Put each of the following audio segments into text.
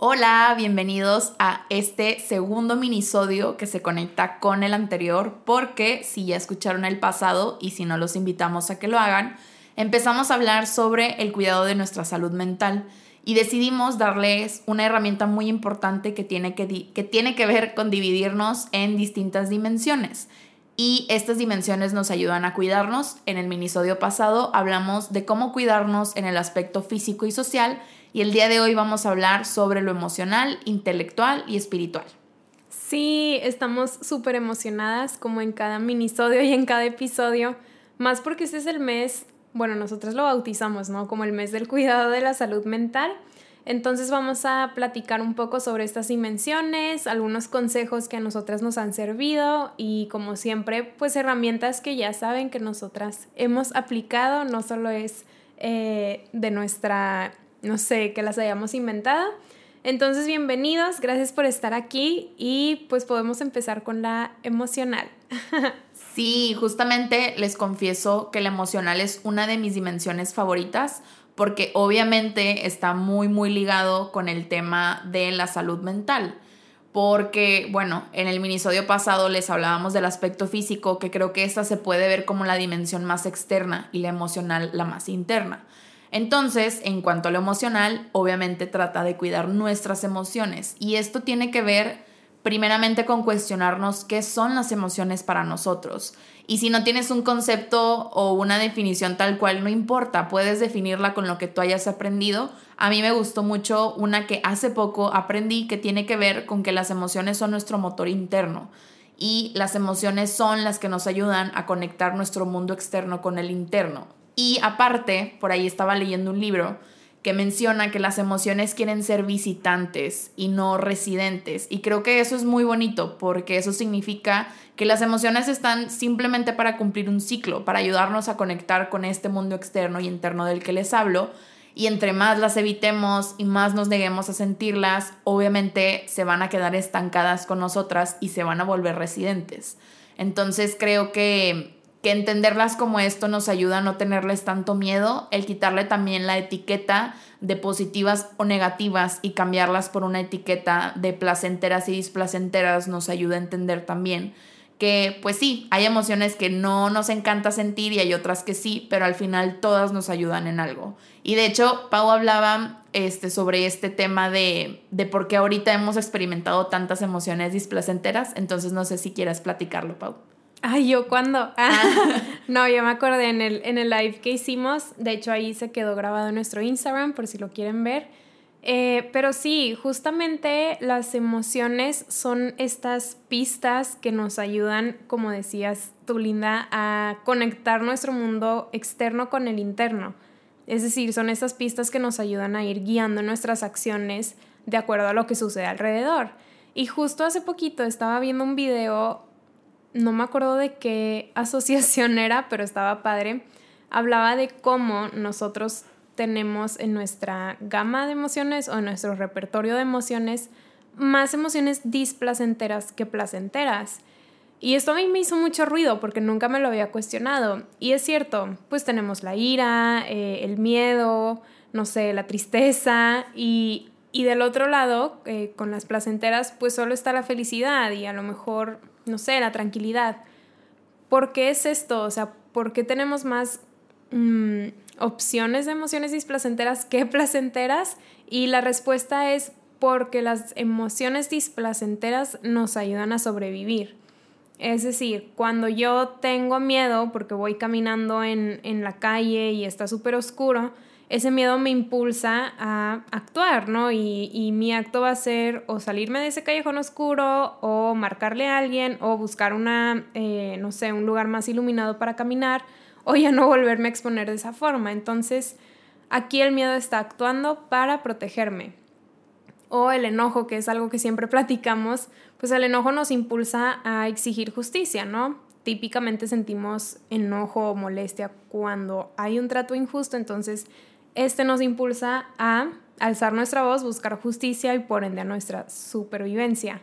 Hola, bienvenidos a este segundo minisodio que se conecta con el anterior porque si ya escucharon el pasado y si no los invitamos a que lo hagan, empezamos a hablar sobre el cuidado de nuestra salud mental y decidimos darles una herramienta muy importante que tiene que, que tiene que ver con dividirnos en distintas dimensiones. Y estas dimensiones nos ayudan a cuidarnos. En el minisodio pasado hablamos de cómo cuidarnos en el aspecto físico y social y el día de hoy vamos a hablar sobre lo emocional, intelectual y espiritual. Sí, estamos súper emocionadas como en cada minisodio y en cada episodio, más porque este es el mes, bueno, nosotros lo bautizamos, ¿no? Como el mes del cuidado de la salud mental. Entonces vamos a platicar un poco sobre estas dimensiones, algunos consejos que a nosotras nos han servido y como siempre, pues herramientas que ya saben que nosotras hemos aplicado, no solo es eh, de nuestra no sé, que las hayamos inventado. Entonces, bienvenidos, gracias por estar aquí y pues podemos empezar con la emocional. sí, justamente les confieso que la emocional es una de mis dimensiones favoritas porque obviamente está muy, muy ligado con el tema de la salud mental. Porque, bueno, en el minisodio pasado les hablábamos del aspecto físico, que creo que esta se puede ver como la dimensión más externa y la emocional la más interna. Entonces, en cuanto a lo emocional, obviamente trata de cuidar nuestras emociones y esto tiene que ver primeramente con cuestionarnos qué son las emociones para nosotros. Y si no tienes un concepto o una definición tal cual, no importa, puedes definirla con lo que tú hayas aprendido. A mí me gustó mucho una que hace poco aprendí que tiene que ver con que las emociones son nuestro motor interno y las emociones son las que nos ayudan a conectar nuestro mundo externo con el interno. Y aparte, por ahí estaba leyendo un libro que menciona que las emociones quieren ser visitantes y no residentes. Y creo que eso es muy bonito porque eso significa que las emociones están simplemente para cumplir un ciclo, para ayudarnos a conectar con este mundo externo y interno del que les hablo. Y entre más las evitemos y más nos neguemos a sentirlas, obviamente se van a quedar estancadas con nosotras y se van a volver residentes. Entonces creo que que entenderlas como esto nos ayuda a no tenerles tanto miedo, el quitarle también la etiqueta de positivas o negativas y cambiarlas por una etiqueta de placenteras y displacenteras nos ayuda a entender también que pues sí, hay emociones que no nos encanta sentir y hay otras que sí, pero al final todas nos ayudan en algo. Y de hecho, Pau hablaba este, sobre este tema de, de por qué ahorita hemos experimentado tantas emociones displacenteras, entonces no sé si quieras platicarlo, Pau. Ay, ¿yo cuándo? Ah. no, yo me acordé en el, en el live que hicimos. De hecho, ahí se quedó grabado en nuestro Instagram, por si lo quieren ver. Eh, pero sí, justamente las emociones son estas pistas que nos ayudan, como decías tú, Linda, a conectar nuestro mundo externo con el interno. Es decir, son estas pistas que nos ayudan a ir guiando nuestras acciones de acuerdo a lo que sucede alrededor. Y justo hace poquito estaba viendo un video no me acuerdo de qué asociación era, pero estaba padre, hablaba de cómo nosotros tenemos en nuestra gama de emociones o en nuestro repertorio de emociones más emociones displacenteras que placenteras. Y esto a mí me hizo mucho ruido porque nunca me lo había cuestionado. Y es cierto, pues tenemos la ira, eh, el miedo, no sé, la tristeza y, y del otro lado, eh, con las placenteras, pues solo está la felicidad y a lo mejor no sé, la tranquilidad. ¿Por qué es esto? O sea, ¿por qué tenemos más mm, opciones de emociones displacenteras que placenteras? Y la respuesta es porque las emociones displacenteras nos ayudan a sobrevivir. Es decir, cuando yo tengo miedo porque voy caminando en, en la calle y está súper oscuro, ese miedo me impulsa a actuar, ¿no? Y, mi acto va a ser o salirme de ese callejón oscuro o marcarle a alguien o buscar una, eh, no sé, un lugar más iluminado para caminar o ya no volverme a exponer de esa forma. Entonces, aquí el miedo está actuando para protegerme. O el enojo, que es algo que siempre platicamos, pues el enojo nos impulsa a exigir justicia, ¿no? Típicamente sentimos enojo o molestia cuando hay un trato injusto, entonces este nos impulsa a alzar nuestra voz, buscar justicia y por ende a nuestra supervivencia.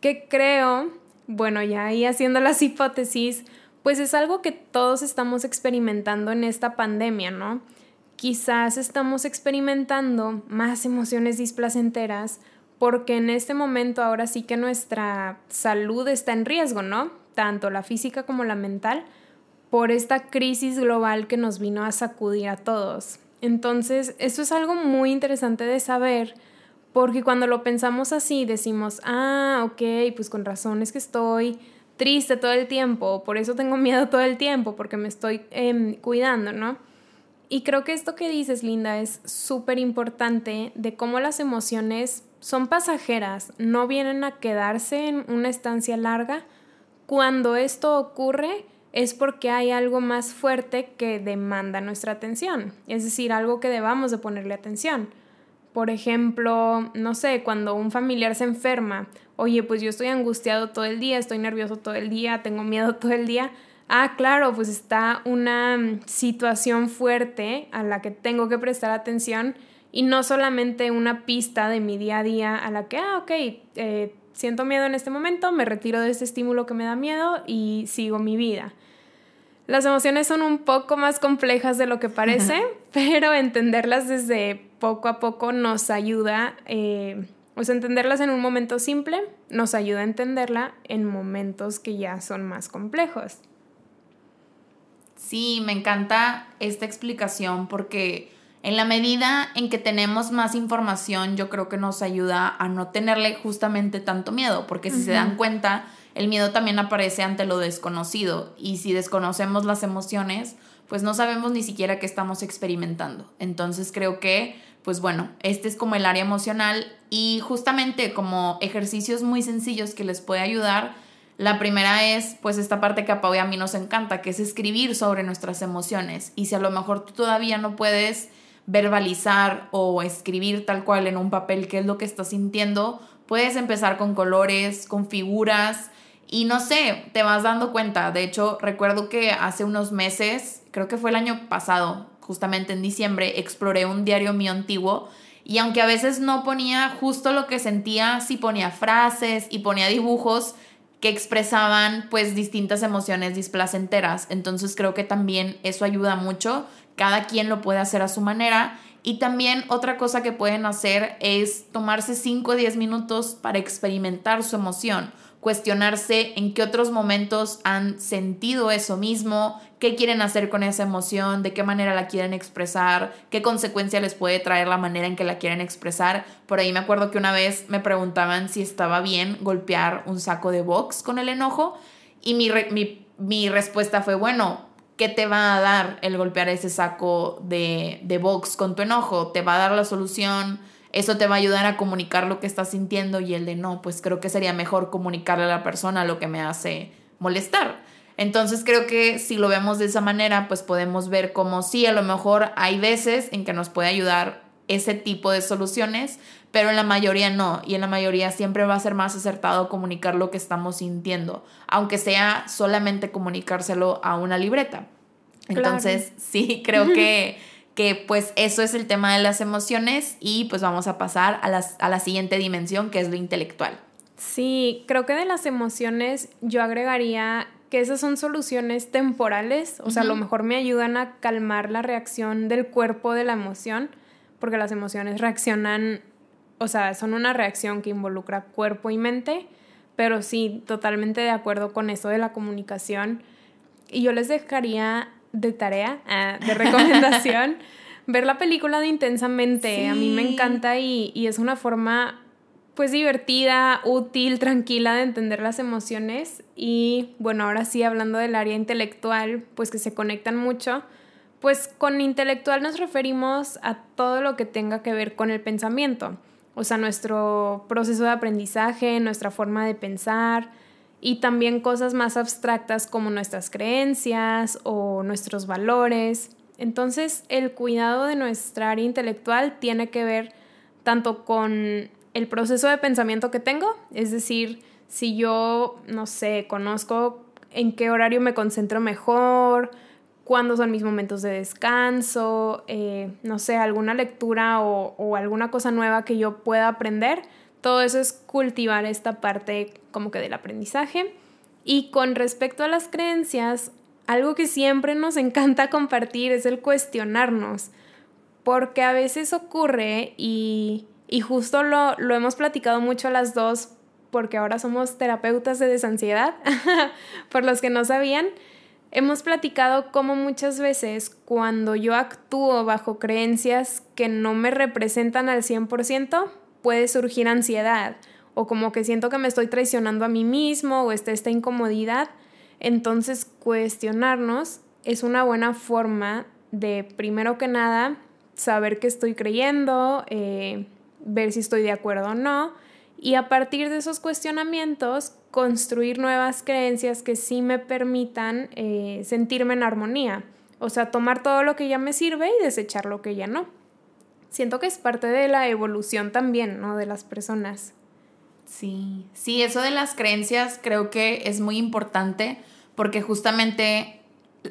Que creo, bueno, ya ahí haciendo las hipótesis, pues es algo que todos estamos experimentando en esta pandemia, ¿no? quizás estamos experimentando más emociones displacenteras porque en este momento ahora sí que nuestra salud está en riesgo, ¿no? Tanto la física como la mental, por esta crisis global que nos vino a sacudir a todos. Entonces, esto es algo muy interesante de saber, porque cuando lo pensamos así, decimos, ah, ok, pues con razón es que estoy triste todo el tiempo, por eso tengo miedo todo el tiempo, porque me estoy em, cuidando, ¿no? Y creo que esto que dices, Linda, es súper importante de cómo las emociones son pasajeras, no vienen a quedarse en una estancia larga. Cuando esto ocurre es porque hay algo más fuerte que demanda nuestra atención, es decir, algo que debamos de ponerle atención. Por ejemplo, no sé, cuando un familiar se enferma, oye, pues yo estoy angustiado todo el día, estoy nervioso todo el día, tengo miedo todo el día, ah, claro, pues está una mm, situación fuerte a la que tengo que prestar atención y no solamente una pista de mi día a día a la que, ah, ok, eh, siento miedo en este momento, me retiro de este estímulo que me da miedo y sigo mi vida. Las emociones son un poco más complejas de lo que parece, pero entenderlas desde poco a poco nos ayuda, eh, o sea, entenderlas en un momento simple nos ayuda a entenderla en momentos que ya son más complejos. Sí, me encanta esta explicación porque en la medida en que tenemos más información, yo creo que nos ayuda a no tenerle justamente tanto miedo, porque si se dan cuenta, el miedo también aparece ante lo desconocido y si desconocemos las emociones, pues no sabemos ni siquiera qué estamos experimentando. Entonces creo que, pues bueno, este es como el área emocional y justamente como ejercicios muy sencillos que les puede ayudar la primera es, pues, esta parte que a Pau y a mí nos encanta, que es escribir sobre nuestras emociones. Y si a lo mejor tú todavía no puedes verbalizar o escribir tal cual en un papel qué es lo que estás sintiendo, puedes empezar con colores, con figuras y no sé, te vas dando cuenta. De hecho, recuerdo que hace unos meses, creo que fue el año pasado, justamente en diciembre, exploré un diario mío antiguo y aunque a veces no ponía justo lo que sentía, sí ponía frases y ponía dibujos, que expresaban pues distintas emociones displacenteras. Entonces creo que también eso ayuda mucho. Cada quien lo puede hacer a su manera. Y también otra cosa que pueden hacer es tomarse 5 o 10 minutos para experimentar su emoción cuestionarse en qué otros momentos han sentido eso mismo, qué quieren hacer con esa emoción, de qué manera la quieren expresar, qué consecuencia les puede traer la manera en que la quieren expresar. Por ahí me acuerdo que una vez me preguntaban si estaba bien golpear un saco de box con el enojo y mi, mi, mi respuesta fue, bueno, ¿qué te va a dar el golpear ese saco de, de box con tu enojo? ¿Te va a dar la solución? eso te va a ayudar a comunicar lo que estás sintiendo y el de no, pues creo que sería mejor comunicarle a la persona lo que me hace molestar. Entonces creo que si lo vemos de esa manera, pues podemos ver como sí, a lo mejor hay veces en que nos puede ayudar ese tipo de soluciones, pero en la mayoría no, y en la mayoría siempre va a ser más acertado comunicar lo que estamos sintiendo, aunque sea solamente comunicárselo a una libreta. Entonces, sí, creo que que pues eso es el tema de las emociones y pues vamos a pasar a, las, a la siguiente dimensión que es lo intelectual. Sí, creo que de las emociones yo agregaría que esas son soluciones temporales, o sea, a lo mejor me ayudan a calmar la reacción del cuerpo de la emoción, porque las emociones reaccionan, o sea, son una reacción que involucra cuerpo y mente, pero sí, totalmente de acuerdo con eso de la comunicación. Y yo les dejaría de tarea, ah, de recomendación, ver la película de Intensamente. A mí me encanta y, y, es una forma pues divertida, útil, tranquila de entender las emociones. Y bueno, ahora sí, hablando del área intelectual, pues que se conectan mucho. Pues con intelectual nos referimos a todo lo que tenga que ver con el pensamiento. O sea, nuestro proceso de aprendizaje, nuestra forma de pensar, y también cosas más abstractas como nuestras creencias o nuestros valores. Entonces el cuidado de nuestra área intelectual tiene que ver tanto con el proceso de pensamiento que tengo, es decir, si yo, no sé, conozco en qué horario me concentro mejor, cuándo son mis momentos de descanso, eh, no sé, alguna lectura o, o alguna cosa nueva que yo pueda aprender, todo eso es cultivar esta parte como que del aprendizaje. Y con respecto a las creencias, algo que siempre nos encanta compartir es el cuestionarnos, porque a veces ocurre y, y justo lo, lo hemos platicado mucho las dos porque ahora somos terapeutas de desansiedad, por los que no sabían, hemos platicado cómo muchas veces cuando yo actúo bajo creencias que no me representan al 100%, puede surgir ansiedad o como que siento que me estoy traicionando a mí mismo o está esta incomodidad. Entonces cuestionarnos es una buena forma de, primero que nada, saber qué estoy creyendo, eh, ver si estoy de acuerdo o no, y a partir de esos cuestionamientos construir nuevas creencias que sí me permitan eh, sentirme en armonía. O sea, tomar todo lo que ya me sirve y desechar lo que ya no. Siento que es parte de la evolución también, ¿no? De las personas. Sí, sí, eso de las creencias creo que es muy importante porque justamente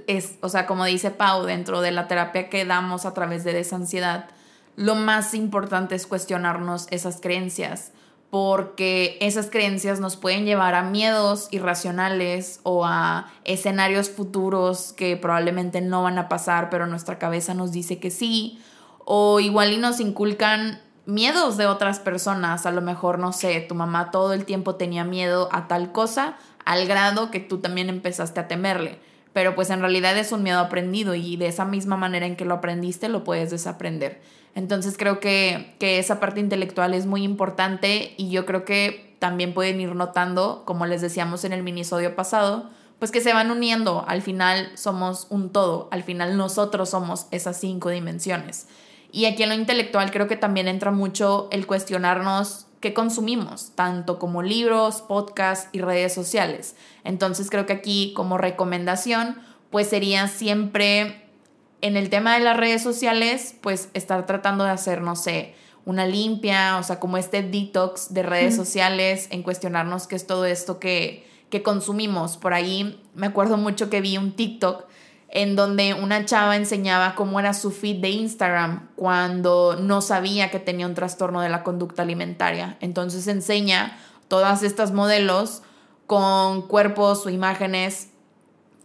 es, o sea, como dice Pau, dentro de la terapia que damos a través de desansiedad, lo más importante es cuestionarnos esas creencias porque esas creencias nos pueden llevar a miedos irracionales o a escenarios futuros que probablemente no van a pasar, pero nuestra cabeza nos dice que sí, o igual y nos inculcan miedos de otras personas, a lo mejor, no sé, tu mamá todo el tiempo tenía miedo a tal cosa, al grado que tú también empezaste a temerle, pero pues en realidad es un miedo aprendido y de esa misma manera en que lo aprendiste lo puedes desaprender. Entonces creo que, esa parte intelectual es muy importante y yo creo que también pueden ir notando, como les decíamos en el minisodio pasado, pues que se van uniendo. Al final somos un todo, al final nosotros somos esas cinco dimensiones. Y aquí en lo intelectual creo que también entra mucho el cuestionarnos qué consumimos, tanto como libros, podcasts y redes sociales. Entonces creo que aquí como recomendación, pues sería siempre en el tema de las redes sociales, pues estar tratando de hacer, no sé, una limpia, o sea, como este detox de redes sociales, en cuestionarnos qué es todo esto que, que consumimos. Por ahí me acuerdo mucho que vi un TikTok en donde una chava enseñaba cómo era su feed de Instagram cuando no sabía que tenía un trastorno de la conducta alimentaria. Entonces enseña todas estas modelos con cuerpos o imágenes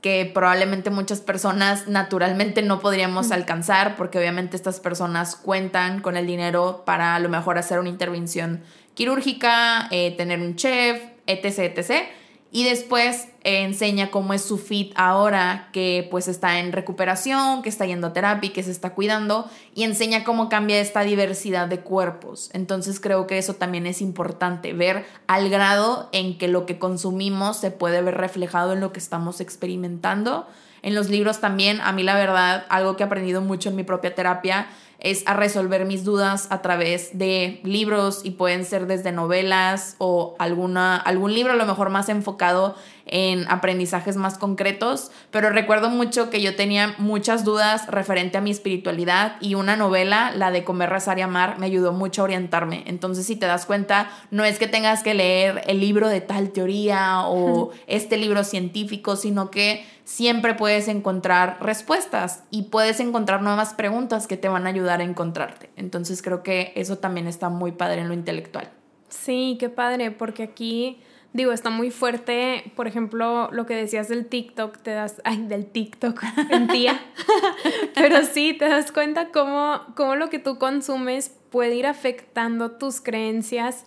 que probablemente muchas personas naturalmente no podríamos alcanzar porque obviamente estas personas cuentan con el dinero para a lo mejor hacer una intervención quirúrgica, eh, tener un chef, etc, etc y después eh, enseña cómo es su fit ahora que pues está en recuperación, que está yendo a terapia, que se está cuidando y enseña cómo cambia esta diversidad de cuerpos. Entonces creo que eso también es importante, ver al grado en que lo que consumimos se puede ver reflejado en lo que estamos experimentando. En los libros también, a mí la verdad, algo que he aprendido mucho en mi propia terapia es a resolver mis dudas a través de libros y pueden ser desde novelas o alguna, algún libro a lo mejor más enfocado en aprendizajes más concretos, pero recuerdo mucho que yo tenía muchas dudas referente a mi espiritualidad y una novela, la de Comer, Rezar y Amar, me ayudó mucho a orientarme. Entonces, si te das cuenta, no es que tengas que leer el libro de tal teoría o este libro científico, sino que siempre puedes encontrar respuestas y puedes encontrar nuevas preguntas que te van a ayudar a encontrarte. Entonces, creo que eso también está muy padre en lo intelectual. Sí, qué padre, porque aquí digo, está muy fuerte, por ejemplo, lo que decías del TikTok, te das, ay, del TikTok, en tía, pero sí, te das cuenta cómo, cómo lo que tú consumes puede ir afectando tus creencias,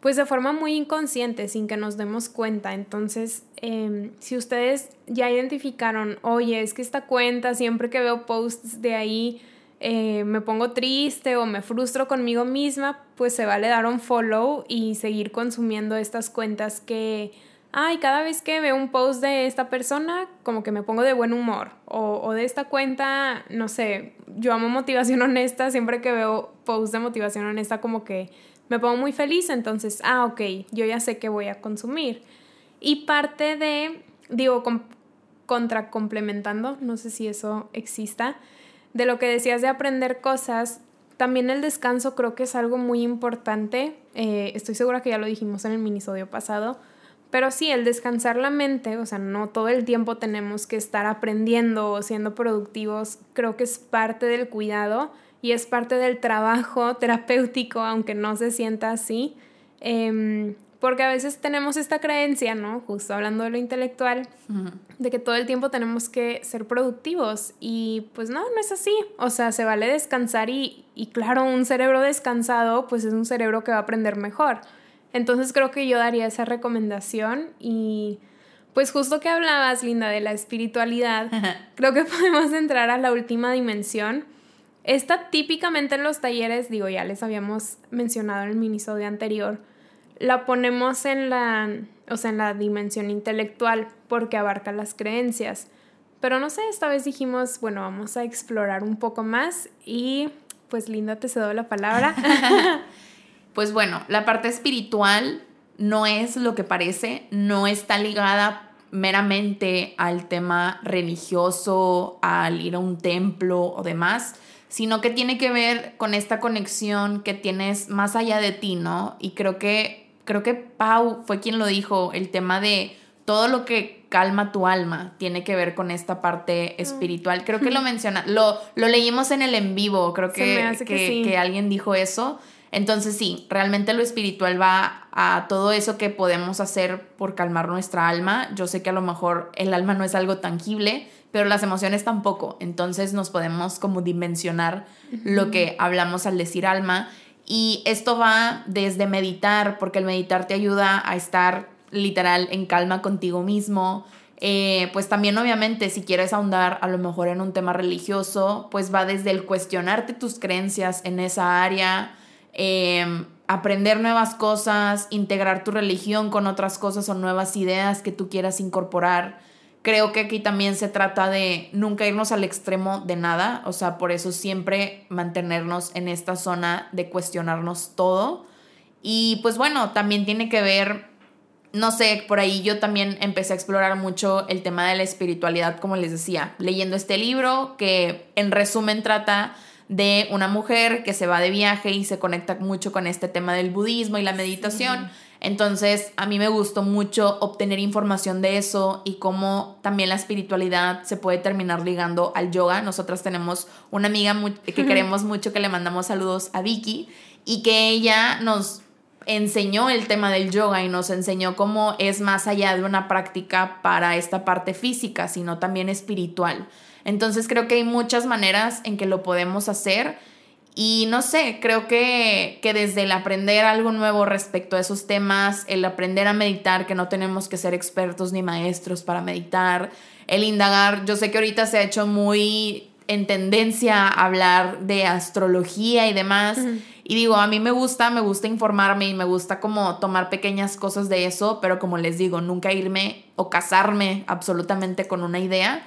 pues de forma muy inconsciente, sin que nos demos cuenta. Entonces, em, si ustedes ya identificaron, oye, es que esta cuenta, siempre que veo posts de ahí, eh, me pongo triste o me frustro conmigo misma, pues se vale dar un follow y seguir consumiendo estas cuentas que, ay, cada vez que veo un post de esta persona, como que me pongo de buen humor. O, de esta cuenta, no sé, yo amo motivación honesta, siempre que veo posts de motivación honesta, como que me pongo muy feliz, entonces, ah, ok, yo ya sé que voy a consumir. Y parte de, digo, contra complementando, no sé si eso exista, de lo que decías de aprender cosas, también el descanso creo que es algo muy importante. Eh, estoy segura que ya lo dijimos en el minisodio pasado. Pero sí, el descansar la mente, o sea, no todo el tiempo tenemos que estar aprendiendo o siendo productivos, creo que es parte del cuidado y es parte del trabajo terapéutico, aunque no se sienta así. Em, Porque a veces tenemos esta creencia, ¿no? Justo hablando de lo intelectual, de que todo el tiempo tenemos que ser productivos. Y pues no, no es así. O sea, se vale descansar y, y claro, un cerebro descansado, pues es un cerebro que va a aprender mejor. Entonces creo que yo daría esa recomendación y pues justo que hablabas, Linda, de la espiritualidad, creo que podemos entrar a la última dimensión. Esta típicamente en los talleres, digo, ya les habíamos mencionado en el minisodio anterior, la ponemos en la, o sea, en la dimensión intelectual porque abarca las creencias. Pero no sé, esta vez dijimos, bueno, vamos a explorar un poco más y pues Linda, te cedo la palabra. pues bueno, la parte espiritual no es lo que parece, no está ligada meramente al tema religioso, al ir a un templo o demás, sino que tiene que ver con esta conexión que tienes más allá de ti, ¿no? Y creo que creo que Pau fue quien lo dijo, el tema de todo lo que calma tu alma tiene que ver con esta parte mm. espiritual. Creo que lo menciona, lo, lo leímos en el en vivo, creo que, que alguien dijo eso. Entonces sí, realmente lo espiritual va a todo eso que podemos hacer por calmar nuestra alma. Yo sé que a lo mejor el alma no es algo tangible, pero las emociones tampoco. Entonces nos podemos como dimensionar lo que hablamos al decir alma. Y esto va desde meditar, porque el meditar te ayuda a estar literal en calma contigo mismo. Eh, pues también obviamente si quieres ahondar a lo mejor en un tema religioso, pues va desde el cuestionarte tus creencias en esa área, Em, aprender nuevas cosas, integrar tu religión con otras cosas o nuevas ideas que tú quieras incorporar. Creo que aquí también se trata de nunca irnos al extremo de nada, o sea, por eso siempre mantenernos en esta zona de cuestionarnos todo. Y pues bueno, también tiene que ver, no sé, por ahí yo también empecé a explorar mucho el tema de la espiritualidad, como les decía, leyendo este libro que en resumen trata de una mujer que se va de viaje y se conecta mucho con este tema del budismo y la meditación. Entonces, a mí me gustó mucho obtener información de eso y cómo también la espiritualidad se puede terminar ligando al yoga. Nosotras tenemos una amiga que queremos mucho, que le mandamos saludos a Vicky, y que ella nos enseñó el tema del yoga y nos enseñó cómo es más allá de una práctica para esta parte física, sino también espiritual. Entonces creo que hay muchas maneras en que lo podemos hacer y no sé, creo que, que desde el aprender algo nuevo respecto a esos temas, el aprender a meditar, que no tenemos que ser expertos ni maestros para meditar, el indagar, yo sé que ahorita se ha hecho muy en tendencia a hablar de astrología y demás. Y digo, a mí me gusta, me gusta informarme y me gusta como tomar pequeñas cosas de eso, pero como les digo, nunca irme o casarme absolutamente con una idea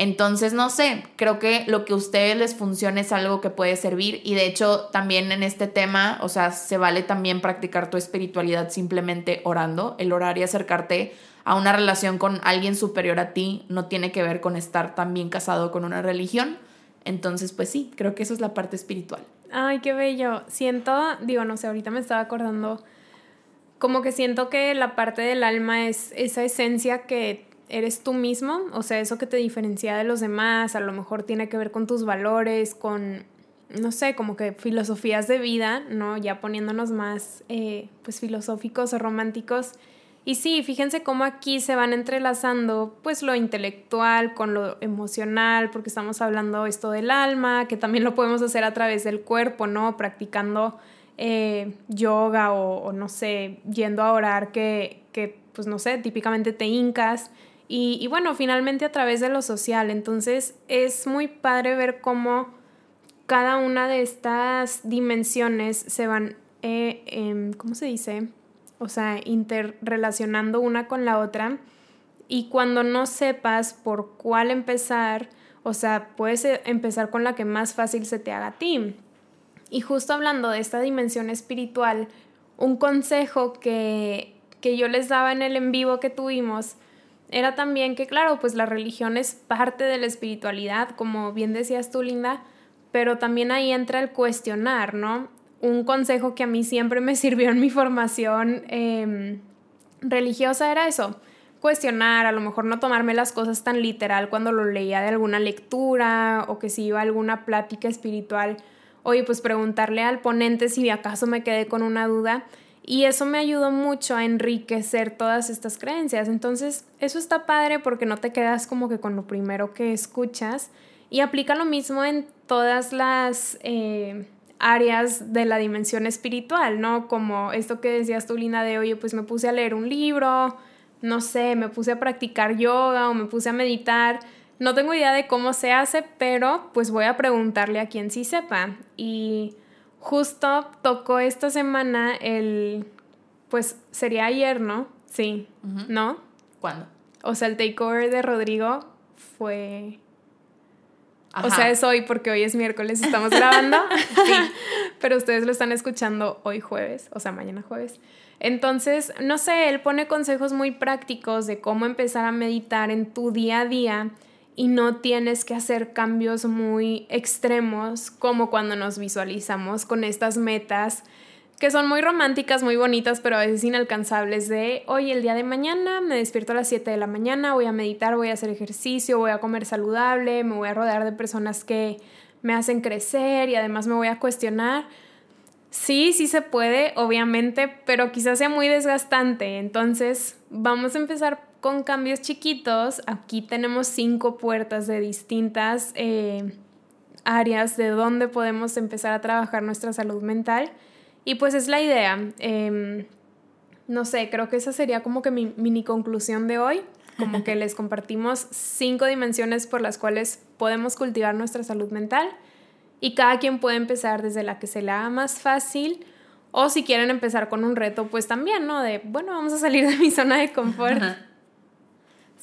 entonces, no sé, creo que lo que a ustedes les funcione es algo que puede servir y de hecho también en este tema, o sea, se vale también practicar tu espiritualidad simplemente orando. El orar y acercarte a una relación con alguien superior a ti no tiene que ver con estar también casado con una religión. Entonces, pues sí, creo que eso es la parte espiritual. Ay, qué bello. Siento, digo, no sé, ahorita me estaba acordando, como que siento que la parte del alma es esa esencia que eres tú mismo, o sea, eso que te diferencia de los demás, a lo mejor tiene que ver con tus valores, con, no sé, como que filosofías de vida, ¿no? Ya poniéndonos más, eh, pues, filosóficos o románticos. Y sí, fíjense cómo aquí se van entrelazando, pues, lo intelectual con lo emocional, porque estamos hablando esto del alma, que también lo podemos hacer a través del cuerpo, ¿no? Practicando eh, yoga o, o, no sé, yendo a orar que, que, pues, no sé, típicamente te hincas y, bueno, finalmente a través de lo social. Entonces es muy padre ver cómo cada una de estas dimensiones se van, eh, em, ¿cómo se dice? O sea, interrelacionando una con la otra. Y cuando no sepas por cuál empezar, o sea, puedes eh, empezar con la que más fácil se te haga a ti. Y justo hablando de esta dimensión espiritual, un consejo que, que yo les daba en el en vivo que tuvimos era también que, claro, pues la religión es parte de la espiritualidad, como bien decías tú, Linda, pero también ahí entra el cuestionar, ¿no? Un consejo que a mí siempre me sirvió en mi formación em, religiosa era eso, cuestionar, a lo mejor no tomarme las cosas tan literal cuando lo leía de alguna lectura o que si iba a alguna plática espiritual, oye, pues preguntarle al ponente si acaso me quedé con una duda Y eso me ayudó mucho a enriquecer todas estas creencias. Entonces, eso está padre porque no te quedas como que con lo primero que escuchas. Y aplica lo mismo en todas las eh, áreas de la dimensión espiritual, ¿no? Como esto que decías tú, Lina, de, oye, pues me puse a leer un libro, no sé, me puse a practicar yoga o me puse a meditar. No tengo idea de cómo se hace, pero pues voy a preguntarle a quien sí sepa. Y justo tocó esta semana el, pues sería ayer, ¿no? Sí, ¿no? ¿Cuándo? O sea, el takeover de Rodrigo fue... O sea, es hoy porque hoy es miércoles, estamos grabando. sí. Pero ustedes lo están escuchando hoy jueves, o sea, mañana jueves. Entonces, no sé, él pone consejos muy prácticos de cómo empezar a meditar en tu día a día y no tienes que hacer cambios muy extremos como cuando nos visualizamos con estas metas que son muy románticas, muy bonitas, pero a veces inalcanzables de, hoy el día de mañana me despierto a las 7 de la mañana, voy a meditar, voy a hacer ejercicio, voy a comer saludable, me voy a rodear de personas que me hacen crecer y además me voy a cuestionar. Sí, sí se puede, obviamente, pero quizás sea muy desgastante. Entonces, vamos a empezar con cambios chiquitos. Aquí tenemos cinco puertas de distintas eh, áreas de donde podemos empezar a trabajar nuestra salud mental. Y pues es la idea. Em, no sé, creo que esa sería como que mi mini conclusión de hoy. Como que les compartimos cinco dimensiones por las cuales podemos cultivar nuestra salud mental y cada quien puede empezar desde la que se le haga más fácil o si quieren empezar con un reto, pues también, ¿no? De, bueno, vamos a salir de mi zona de confort.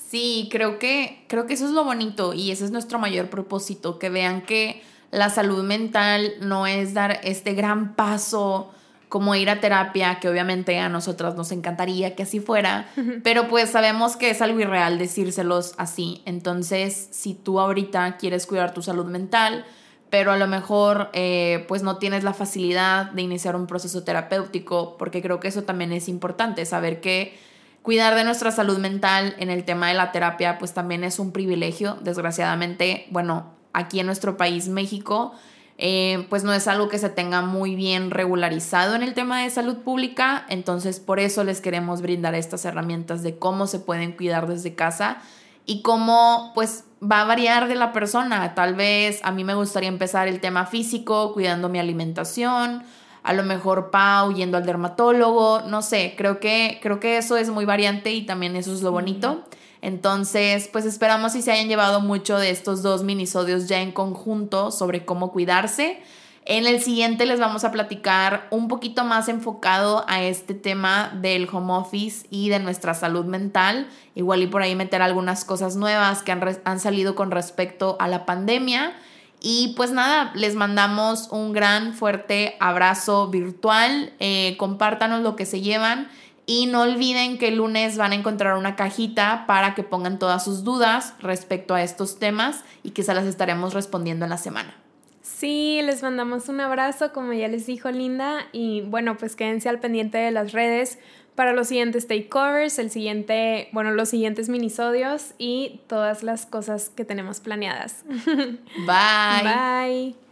Sí, creo que, creo que eso es lo bonito y ese es nuestro mayor propósito, que vean que la salud mental no es dar este gran paso como ir a terapia, que obviamente a nosotras nos encantaría que así fuera, pero pues sabemos que es algo irreal decírselos así. Entonces, si tú ahorita quieres cuidar tu salud mental, pero a lo mejor eh, pues no tienes la facilidad de iniciar un proceso terapéutico, porque creo que eso también es importante, saber que cuidar de nuestra salud mental en el tema de la terapia pues también es un privilegio, desgraciadamente, bueno, aquí en nuestro país, México, eh, pues no es algo que se tenga muy bien regularizado en el tema de salud pública, entonces por eso les queremos brindar estas herramientas de cómo se pueden cuidar desde casa y cómo pues va a variar de la persona. Tal vez a mí me gustaría empezar el tema físico, cuidando mi alimentación, a lo mejor Pau yendo al dermatólogo, no sé, creo que, creo que eso es muy variante y también eso es lo bonito. Entonces, pues esperamos si se hayan llevado mucho de estos dos minisodios ya en conjunto sobre cómo cuidarse. En el siguiente les vamos a platicar un poquito más enfocado a este tema del home office y de nuestra salud mental. Igual y por ahí meter algunas cosas nuevas que han, salido con respecto a la pandemia. Y pues nada, les mandamos un gran fuerte abrazo virtual. Eh, compártanos lo que se llevan. Y no olviden que el lunes van a encontrar una cajita para que pongan todas sus dudas respecto a estos temas y que se las estaremos respondiendo en la semana. Sí, les mandamos un abrazo, como ya les dijo Linda, y bueno, pues quédense al pendiente de las redes para los siguientes takeovers, el siguiente, bueno, los siguientes minisodios y todas las cosas que tenemos planeadas. Bye. Bye.